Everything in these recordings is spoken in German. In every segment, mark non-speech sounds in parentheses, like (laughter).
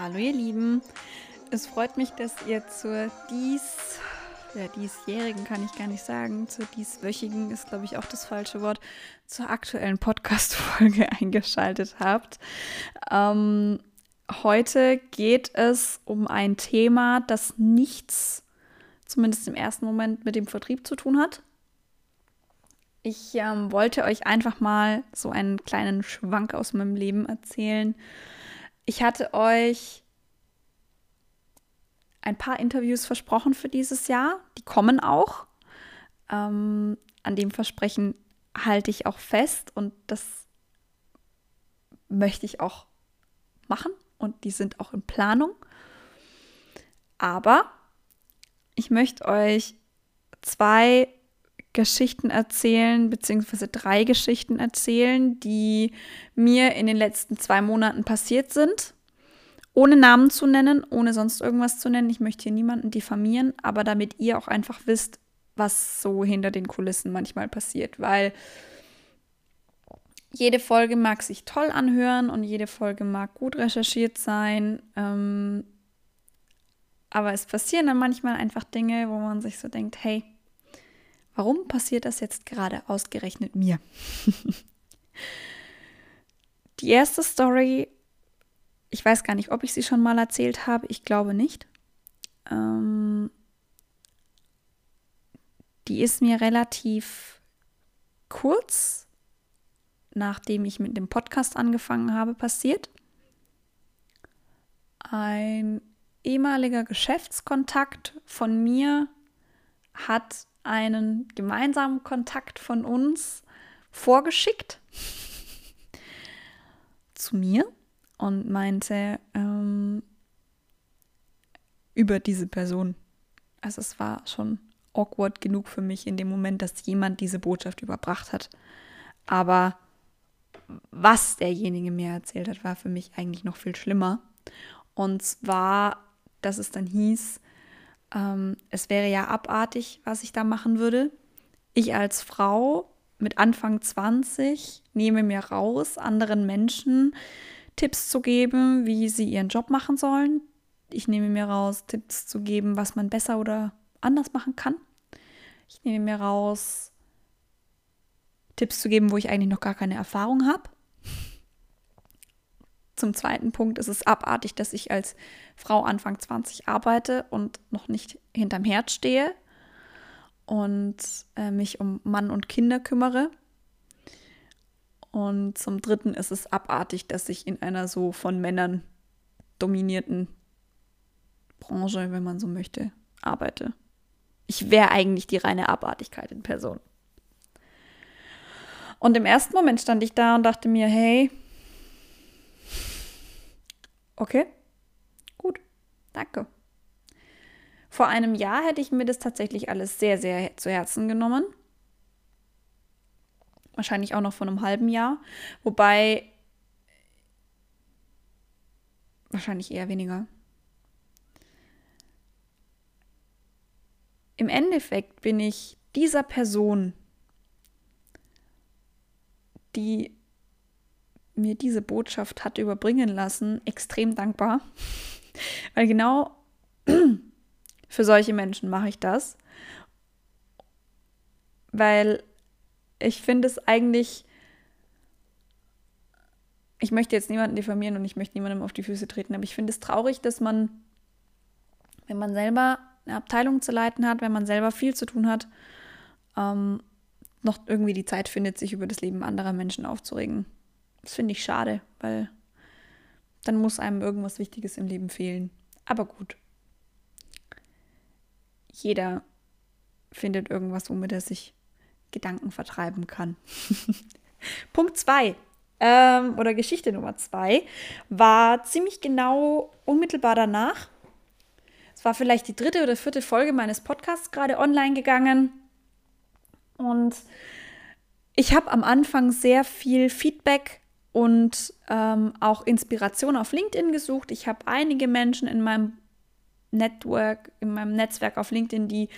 Hallo ihr Lieben, es freut mich, dass ihr zur dies, ja, diesjährigen kann ich gar nicht sagen, zur dieswöchigen ist glaube ich auch das falsche Wort, zur aktuellen Podcast-Folge (laughs) eingeschaltet habt. Ähm, heute geht es um ein Thema, das nichts, zumindest im ersten Moment, mit dem Vertrieb zu tun hat. Ich ähm, wollte euch einfach mal so einen kleinen Schwank aus meinem Leben erzählen. Ich hatte euch ein paar Interviews versprochen für dieses Jahr. Die kommen auch. Ähm, an dem Versprechen halte ich auch fest und das möchte ich auch machen und die sind auch in Planung. Aber ich möchte euch zwei Geschichten erzählen, beziehungsweise drei Geschichten erzählen, die mir in den letzten zwei Monaten passiert sind. Ohne Namen zu nennen, ohne sonst irgendwas zu nennen. Ich möchte hier niemanden diffamieren, aber damit ihr auch einfach wisst, was so hinter den Kulissen manchmal passiert, weil jede Folge mag sich toll anhören und jede Folge mag gut recherchiert sein. Ähm, aber es passieren dann manchmal einfach Dinge, wo man sich so denkt, hey, Warum passiert das jetzt gerade ausgerechnet mir? (laughs) Die erste Story, ich weiß gar nicht, ob ich sie schon mal erzählt habe, ich glaube nicht. Ähm, die ist mir relativ kurz, nachdem ich mit dem Podcast angefangen habe, passiert. Ein ehemaliger Geschäftskontakt von mir hat einen gemeinsamen Kontakt von uns vorgeschickt (laughs) zu mir und meinte ähm, über diese Person. Also es war schon awkward genug für mich in dem Moment, dass jemand diese Botschaft überbracht hat. Aber was derjenige mir erzählt hat, war für mich eigentlich noch viel schlimmer. Und zwar, dass es dann hieß, ähm, es wäre ja abartig, was ich da machen würde. Ich als Frau mit Anfang 20 nehme mir raus, anderen Menschen Tipps zu geben, wie sie ihren Job machen sollen. Ich nehme mir raus, Tipps zu geben, was man besser oder anders machen kann. Ich nehme mir raus, Tipps zu geben, wo ich eigentlich noch gar keine Erfahrung habe. Zum zweiten Punkt ist es abartig, dass ich als Frau Anfang 20 arbeite und noch nicht hinterm Herd stehe und äh, mich um Mann und Kinder kümmere. Und zum dritten ist es abartig, dass ich in einer so von Männern dominierten Branche, wenn man so möchte, arbeite. Ich wäre eigentlich die reine Abartigkeit in Person. Und im ersten Moment stand ich da und dachte mir, hey, Okay, gut, danke. Vor einem Jahr hätte ich mir das tatsächlich alles sehr, sehr zu Herzen genommen. Wahrscheinlich auch noch vor einem halben Jahr. Wobei, wahrscheinlich eher weniger. Im Endeffekt bin ich dieser Person, die mir diese Botschaft hat überbringen lassen, extrem dankbar. (laughs) Weil genau (clears throat) für solche Menschen mache ich das. Weil ich finde es eigentlich, ich möchte jetzt niemanden diffamieren und ich möchte niemandem auf die Füße treten, aber ich finde es traurig, dass man, wenn man selber eine Abteilung zu leiten hat, wenn man selber viel zu tun hat, ähm, noch irgendwie die Zeit findet, sich über das Leben anderer Menschen aufzuregen. Das finde ich schade, weil dann muss einem irgendwas Wichtiges im Leben fehlen. Aber gut. Jeder findet irgendwas, womit er sich Gedanken vertreiben kann. (laughs) Punkt 2 ähm, oder Geschichte Nummer 2 war ziemlich genau unmittelbar danach. Es war vielleicht die dritte oder vierte Folge meines Podcasts gerade online gegangen. Und ich habe am Anfang sehr viel Feedback und ähm, auch Inspiration auf LinkedIn gesucht. Ich habe einige Menschen in meinem Network, in meinem Netzwerk auf LinkedIn, die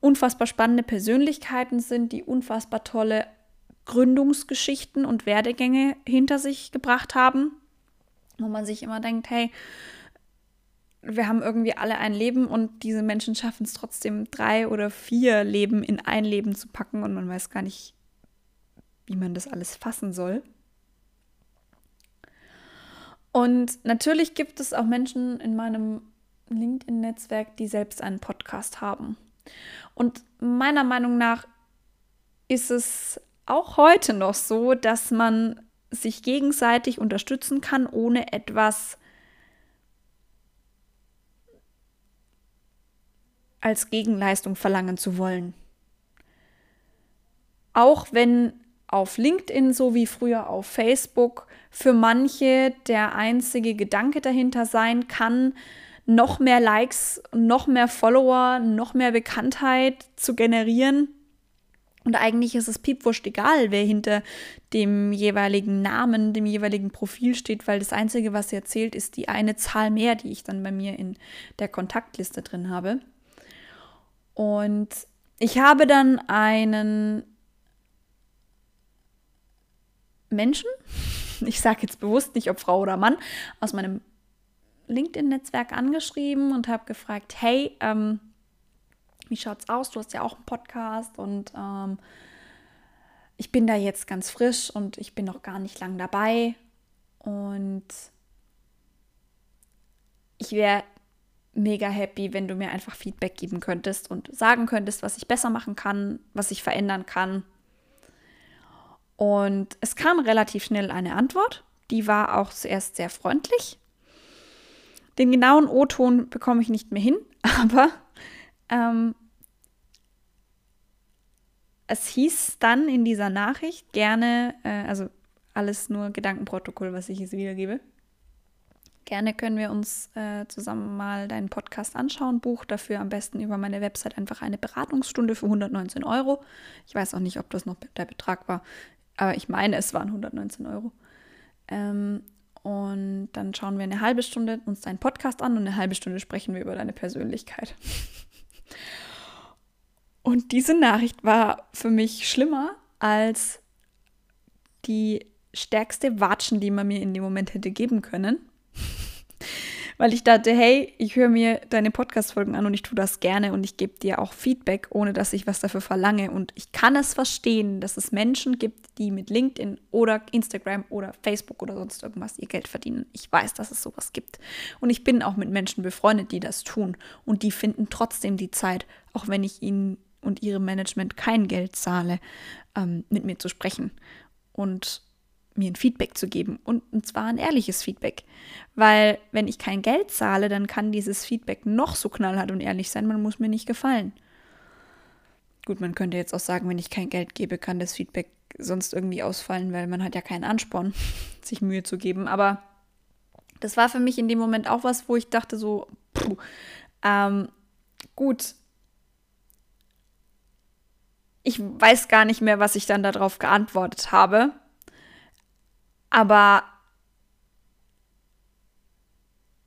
unfassbar spannende Persönlichkeiten sind, die unfassbar tolle Gründungsgeschichten und Werdegänge hinter sich gebracht haben, wo man sich immer denkt, hey, wir haben irgendwie alle ein Leben und diese Menschen schaffen es trotzdem, drei oder vier Leben in ein Leben zu packen und man weiß gar nicht, wie man das alles fassen soll. Und natürlich gibt es auch Menschen in meinem LinkedIn-Netzwerk, die selbst einen Podcast haben. Und meiner Meinung nach ist es auch heute noch so, dass man sich gegenseitig unterstützen kann, ohne etwas als Gegenleistung verlangen zu wollen. Auch wenn auf LinkedIn so wie früher auf Facebook für manche der einzige Gedanke dahinter sein kann, noch mehr Likes, noch mehr Follower, noch mehr Bekanntheit zu generieren. Und eigentlich ist es piepwurscht egal, wer hinter dem jeweiligen Namen, dem jeweiligen Profil steht, weil das Einzige, was er zählt, ist die eine Zahl mehr, die ich dann bei mir in der Kontaktliste drin habe. Und ich habe dann einen Menschen, ich sage jetzt bewusst nicht, ob Frau oder Mann, aus meinem LinkedIn-Netzwerk angeschrieben und habe gefragt, hey, ähm, wie schaut's aus? Du hast ja auch einen Podcast und ähm, ich bin da jetzt ganz frisch und ich bin noch gar nicht lang dabei und ich wäre mega happy, wenn du mir einfach Feedback geben könntest und sagen könntest, was ich besser machen kann, was ich verändern kann. Und es kam relativ schnell eine Antwort. Die war auch zuerst sehr freundlich. Den genauen O-Ton bekomme ich nicht mehr hin, (laughs) aber ähm, es hieß dann in dieser Nachricht gerne, äh, also alles nur Gedankenprotokoll, was ich jetzt wiedergebe. Gerne können wir uns äh, zusammen mal deinen Podcast anschauen. Buch dafür am besten über meine Website einfach eine Beratungsstunde für 119 Euro. Ich weiß auch nicht, ob das noch der Betrag war, aber ich meine, es waren 119 Euro. Ähm, und dann schauen wir eine halbe Stunde uns deinen Podcast an und eine halbe Stunde sprechen wir über deine Persönlichkeit. (laughs) und diese Nachricht war für mich schlimmer als die stärkste Watschen, die man mir in dem Moment hätte geben können weil ich dachte, hey, ich höre mir deine Podcast-Folgen an und ich tue das gerne und ich gebe dir auch Feedback, ohne dass ich was dafür verlange. Und ich kann es verstehen, dass es Menschen gibt, die mit LinkedIn oder Instagram oder Facebook oder sonst irgendwas ihr Geld verdienen. Ich weiß, dass es sowas gibt. Und ich bin auch mit Menschen befreundet, die das tun. Und die finden trotzdem die Zeit, auch wenn ich ihnen und ihrem Management kein Geld zahle, ähm, mit mir zu sprechen. Und mir ein Feedback zu geben und, zwar ein ehrliches Feedback. Weil wenn ich kein Geld zahle, dann kann dieses Feedback noch so knallhart und ehrlich sein, man muss mir nicht gefallen. Gut, man könnte jetzt auch sagen, wenn ich kein Geld gebe, kann das Feedback sonst irgendwie ausfallen, weil man hat ja keinen Ansporn, (laughs) sich Mühe zu geben. Aber das war für mich in dem Moment auch was, wo ich dachte so, puh, ähm, gut, ich weiß gar nicht mehr, was ich dann darauf geantwortet habe. Aber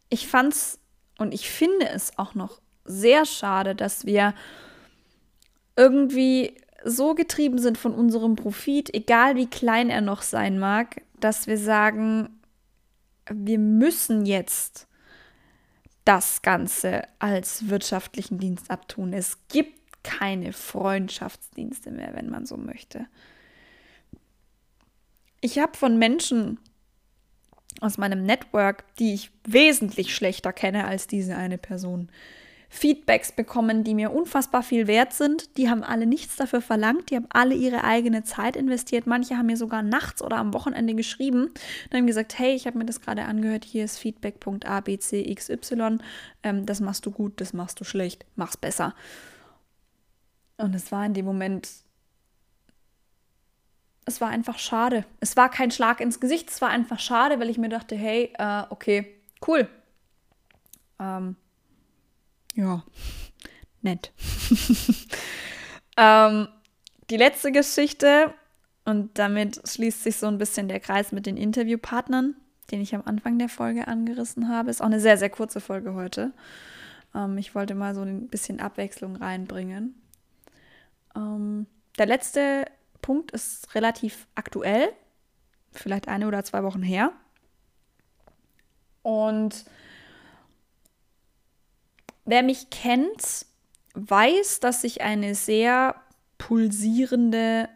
ich fand's und ich finde es auch noch sehr schade, dass wir irgendwie so getrieben sind von unserem Profit, egal wie klein er noch sein mag, dass wir sagen, wir müssen jetzt das Ganze als wirtschaftlichen Dienst abtun. Es gibt keine Freundschaftsdienste mehr, wenn man so möchte. Ich habe von Menschen aus meinem Network, die ich wesentlich schlechter kenne als diese eine Person, Feedbacks bekommen, die mir unfassbar viel wert sind. Die haben alle nichts dafür verlangt, die haben alle ihre eigene Zeit investiert. Manche haben mir sogar nachts oder am Wochenende geschrieben und haben gesagt, hey, ich habe mir das gerade angehört, hier ist Feedback.abcxy, ähm, das machst du gut, das machst du schlecht, mach's besser. Und es war in dem Moment es war einfach schade. Es war kein Schlag ins Gesicht, es war einfach schade, weil ich mir dachte, hey, äh, okay, cool. Ähm, ja, nett. (laughs) ähm, die letzte Geschichte, und damit schließt sich so ein bisschen der Kreis mit den Interviewpartnern, den ich am Anfang der Folge angerissen habe. Ist auch eine sehr, sehr kurze Folge heute. Ähm, ich wollte mal so ein bisschen Abwechslung reinbringen. Ähm, der letzte Punkt ist relativ aktuell, vielleicht eine oder zwei Wochen her. Und wer mich kennt, weiß, dass ich eine sehr pulsierende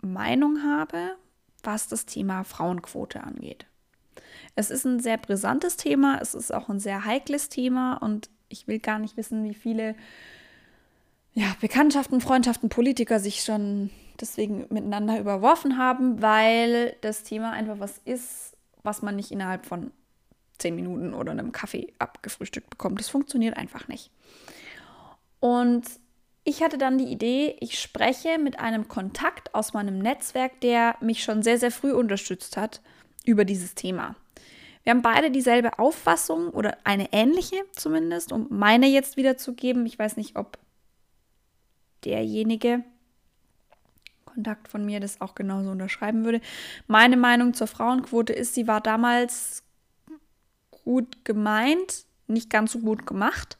Meinung habe, was das Thema Frauenquote angeht. Es ist ein sehr brisantes Thema, es ist auch ein sehr heikles Thema und ich will gar nicht wissen, wie viele ja, Bekanntschaften, Freundschaften, Politiker sich schon deswegen miteinander überworfen haben, weil das Thema einfach was ist, was man nicht innerhalb von zehn Minuten oder einem Kaffee abgefrühstückt bekommt. Das funktioniert einfach nicht. Und ich hatte dann die Idee, ich spreche mit einem Kontakt aus meinem Netzwerk, der mich schon sehr, sehr früh unterstützt hat über dieses Thema. Wir haben beide dieselbe Auffassung oder eine ähnliche zumindest, um meine jetzt wiederzugeben. Ich weiß nicht, ob derjenige Kontakt von mir das auch genauso unterschreiben würde. Meine Meinung zur Frauenquote ist, sie war damals gut gemeint, nicht ganz so gut gemacht,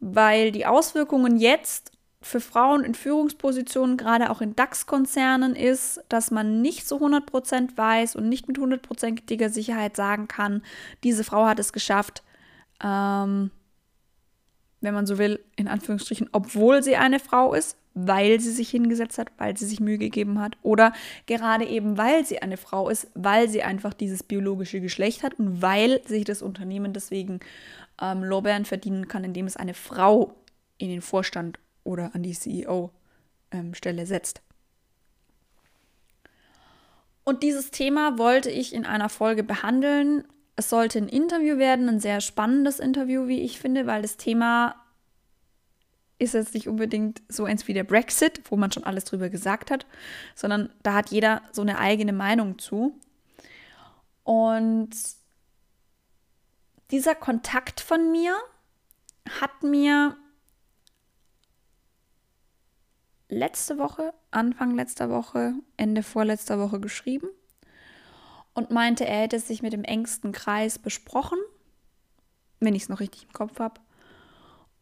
weil die Auswirkungen jetzt für Frauen in Führungspositionen, gerade auch in DAX-Konzernen, ist, dass man nicht zu 100% weiß und nicht mit hundertprozentiger Sicherheit sagen kann, diese Frau hat es geschafft, ähm, wenn man so will, in Anführungsstrichen, obwohl sie eine Frau ist, weil sie sich hingesetzt hat, weil sie sich Mühe gegeben hat oder gerade eben, weil sie eine Frau ist, weil sie einfach dieses biologische Geschlecht hat und weil sich das Unternehmen deswegen ähm, Lorbeeren verdienen kann, indem es eine Frau in den Vorstand oder an die CEO-Stelle ähm, setzt. Und dieses Thema wollte ich in einer Folge behandeln. Es sollte ein Interview werden, ein sehr spannendes Interview, wie ich finde, weil das Thema ist jetzt nicht unbedingt so eins wie der Brexit, wo man schon alles drüber gesagt hat, sondern da hat jeder so eine eigene Meinung zu. Und dieser Kontakt von mir hat mir letzte Woche, Anfang letzter Woche, Ende vorletzter Woche geschrieben und meinte, er hätte sich mit dem engsten Kreis besprochen, wenn ich es noch richtig im Kopf habe.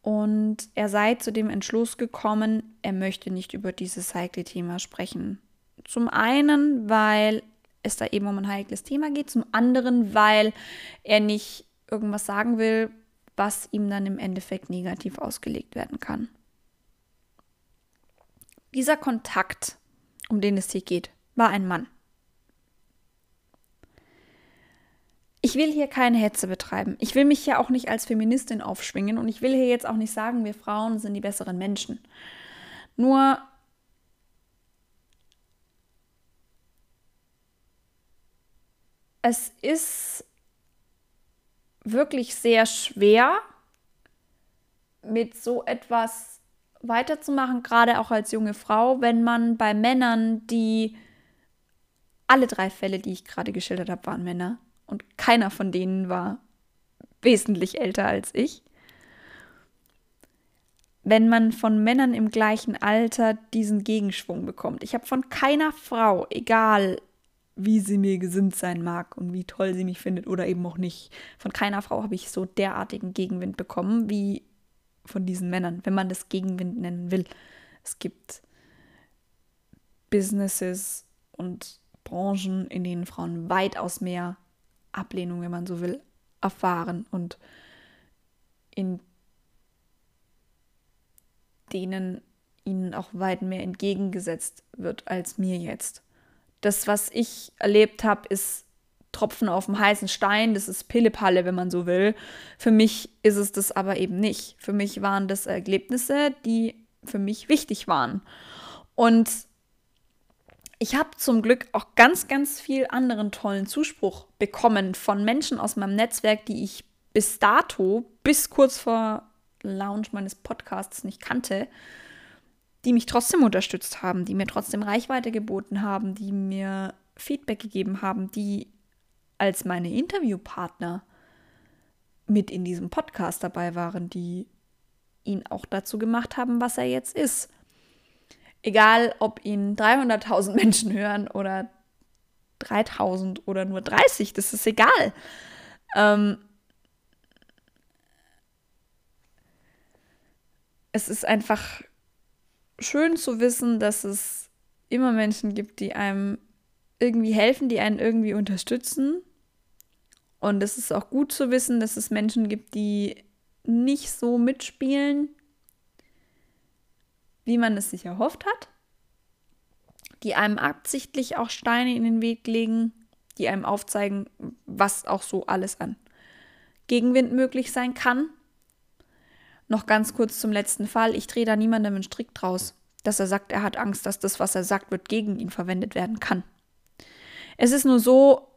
Und er sei zu dem Entschluss gekommen, er möchte nicht über dieses heikle Thema sprechen. Zum einen, weil es da eben um ein heikles Thema geht, zum anderen, weil er nicht irgendwas sagen will, was ihm dann im Endeffekt negativ ausgelegt werden kann. Dieser Kontakt, um den es hier geht, war ein Mann. Ich will hier keine Hetze betreiben. Ich will mich hier auch nicht als Feministin aufschwingen und ich will hier jetzt auch nicht sagen, wir Frauen sind die besseren Menschen. Nur es ist wirklich sehr schwer, mit so etwas weiterzumachen, gerade auch als junge Frau, wenn man bei Männern, die alle drei Fälle, die ich gerade geschildert habe, waren Männer, und keiner von denen war wesentlich älter als ich. Wenn man von Männern im gleichen Alter diesen Gegenschwung bekommt. Ich habe von keiner Frau, egal wie sie mir gesinnt sein mag und wie toll sie mich findet oder eben auch nicht, von keiner Frau habe ich so derartigen Gegenwind bekommen wie von diesen Männern, wenn man das Gegenwind nennen will. Es gibt Businesses und Branchen, in denen Frauen weitaus mehr Ablehnung, wenn man so will, erfahren und in denen ihnen auch weit mehr entgegengesetzt wird als mir jetzt. Das, was ich erlebt habe, ist Tropfen auf dem heißen Stein, das ist Pillepalle, wenn man so will. Für mich ist es das aber eben nicht. Für mich waren das Erlebnisse, die für mich wichtig waren. Und ich habe zum Glück auch ganz, ganz viel anderen tollen Zuspruch bekommen von Menschen aus meinem Netzwerk, die ich bis dato, bis kurz vor Launch meines Podcasts nicht kannte, die mich trotzdem unterstützt haben, die mir trotzdem Reichweite geboten haben, die mir Feedback gegeben haben, die als meine Interviewpartner mit in diesem Podcast dabei waren, die ihn auch dazu gemacht haben, was er jetzt ist. Egal, ob ihn 300.000 (laughs) Menschen hören oder 3.000 oder nur 30, das ist egal. Ähm, es ist einfach schön zu wissen, dass es immer Menschen gibt, die einem irgendwie helfen, die einen irgendwie unterstützen. Und es ist auch gut zu wissen, dass es Menschen gibt, die nicht so mitspielen, wie man es sich erhofft hat, die einem absichtlich auch Steine in den Weg legen, die einem aufzeigen, was auch so alles an Gegenwind möglich sein kann. Noch ganz kurz zum letzten Fall. Ich drehe da niemandem einen Strick draus, dass er sagt, er hat Angst, dass das, was er sagt, wird gegen ihn verwendet werden kann. Es ist nur so,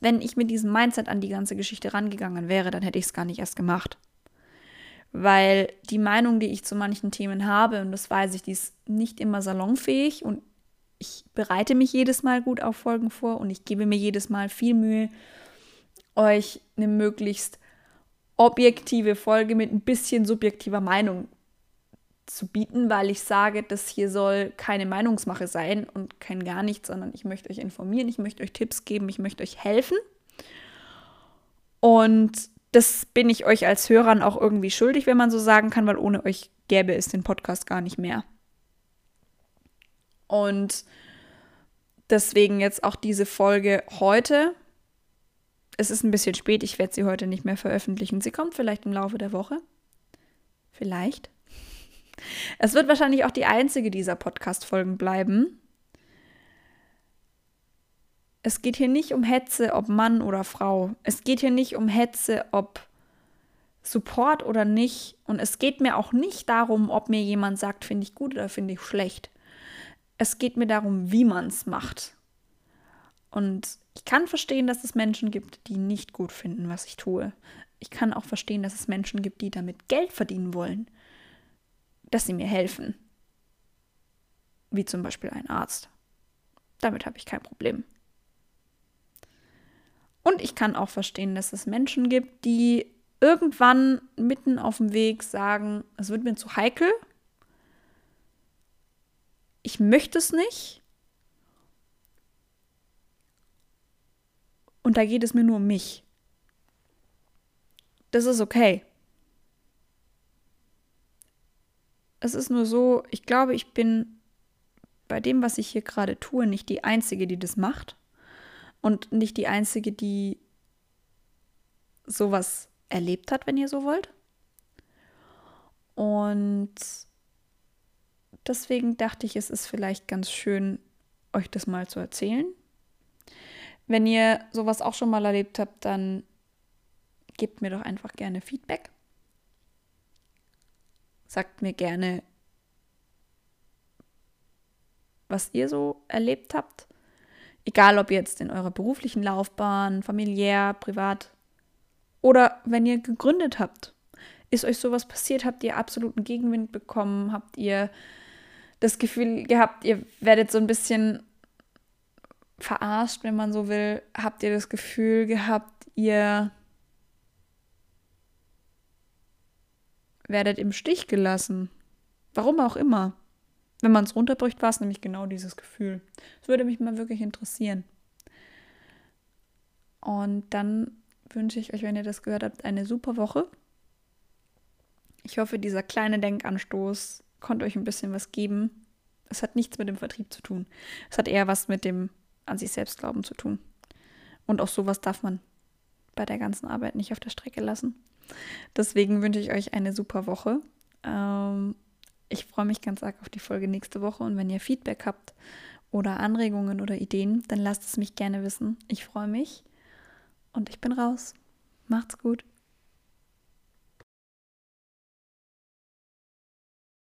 wenn ich mit diesem Mindset an die ganze Geschichte rangegangen wäre, dann hätte ich es gar nicht erst gemacht. Weil die Meinung, die ich zu manchen Themen habe, und das weiß ich, die ist nicht immer salonfähig und ich bereite mich jedes Mal gut auf Folgen vor und ich gebe mir jedes Mal viel Mühe, euch eine möglichst objektive Folge mit ein bisschen subjektiver Meinung zu bieten, weil ich sage, das hier soll keine Meinungsmache sein und kein gar nichts, sondern ich möchte euch informieren, ich möchte euch Tipps geben, ich möchte euch helfen. Und das bin ich euch als Hörern auch irgendwie schuldig, wenn man so sagen kann, weil ohne euch gäbe es den Podcast gar nicht mehr. Und deswegen jetzt auch diese Folge heute. Es ist ein bisschen spät, ich werde sie heute nicht mehr veröffentlichen. Sie kommt vielleicht im Laufe der Woche. Vielleicht. Es wird wahrscheinlich auch die einzige dieser Podcast-Folgen bleiben. Es geht hier nicht um Hetze, ob Mann oder Frau. Es geht hier nicht um Hetze, ob Support oder nicht. Und es geht mir auch nicht darum, ob mir jemand sagt, finde ich gut oder finde ich schlecht. Es geht mir darum, wie man es macht. Und ich kann verstehen, dass es Menschen gibt, die nicht gut finden, was ich tue. Ich kann auch verstehen, dass es Menschen gibt, die damit Geld verdienen wollen dass sie mir helfen. Wie zum Beispiel ein Arzt. Damit habe ich kein Problem. Und ich kann auch verstehen, dass es Menschen gibt, die irgendwann mitten auf dem Weg sagen, es wird mir zu heikel, ich möchte es nicht. Und da geht es mir nur um mich. Das ist okay. es ist nur so, ich glaube, ich bin bei dem, was ich hier gerade tue, nicht die Einzige, die das macht. Und nicht die Einzige, die sowas erlebt hat, wenn ihr so wollt. Und deswegen dachte ich, es ist vielleicht ganz schön, euch das mal zu erzählen. Wenn ihr sowas auch schon mal erlebt habt, dann gebt mir doch einfach gerne Feedback. Sagt mir gerne, was ihr so erlebt habt. Egal, ob jetzt in eurer beruflichen Laufbahn, familiär, privat oder wenn ihr gegründet habt. Ist euch sowas passiert? Habt ihr absoluten Gegenwind bekommen? Habt ihr das Gefühl gehabt, ihr werdet so ein bisschen verarscht, wenn man so will? Habt ihr das Gefühl gehabt, ihr werdet im Stich gelassen. Warum auch immer. Wenn man es runterbricht, war es nämlich genau dieses Gefühl. Das würde mich mal wirklich interessieren. Und dann wünsche ich euch, wenn ihr das gehört habt, eine super Woche. Ich hoffe, dieser kleine Denkanstoß konnte euch ein bisschen was geben. Es hat nichts mit dem Vertrieb zu tun. Es hat eher was mit dem an sich selbst glauben zu tun. Und auch sowas darf man bei der ganzen Arbeit nicht auf der Strecke lassen. Deswegen wünsche ich euch eine super Woche. Ähm, ich freue mich ganz arg auf die Folge nächste Woche und wenn ihr Feedback habt oder Anregungen oder Ideen, dann lasst es mich gerne wissen. Ich freue mich und ich bin raus. Macht's gut.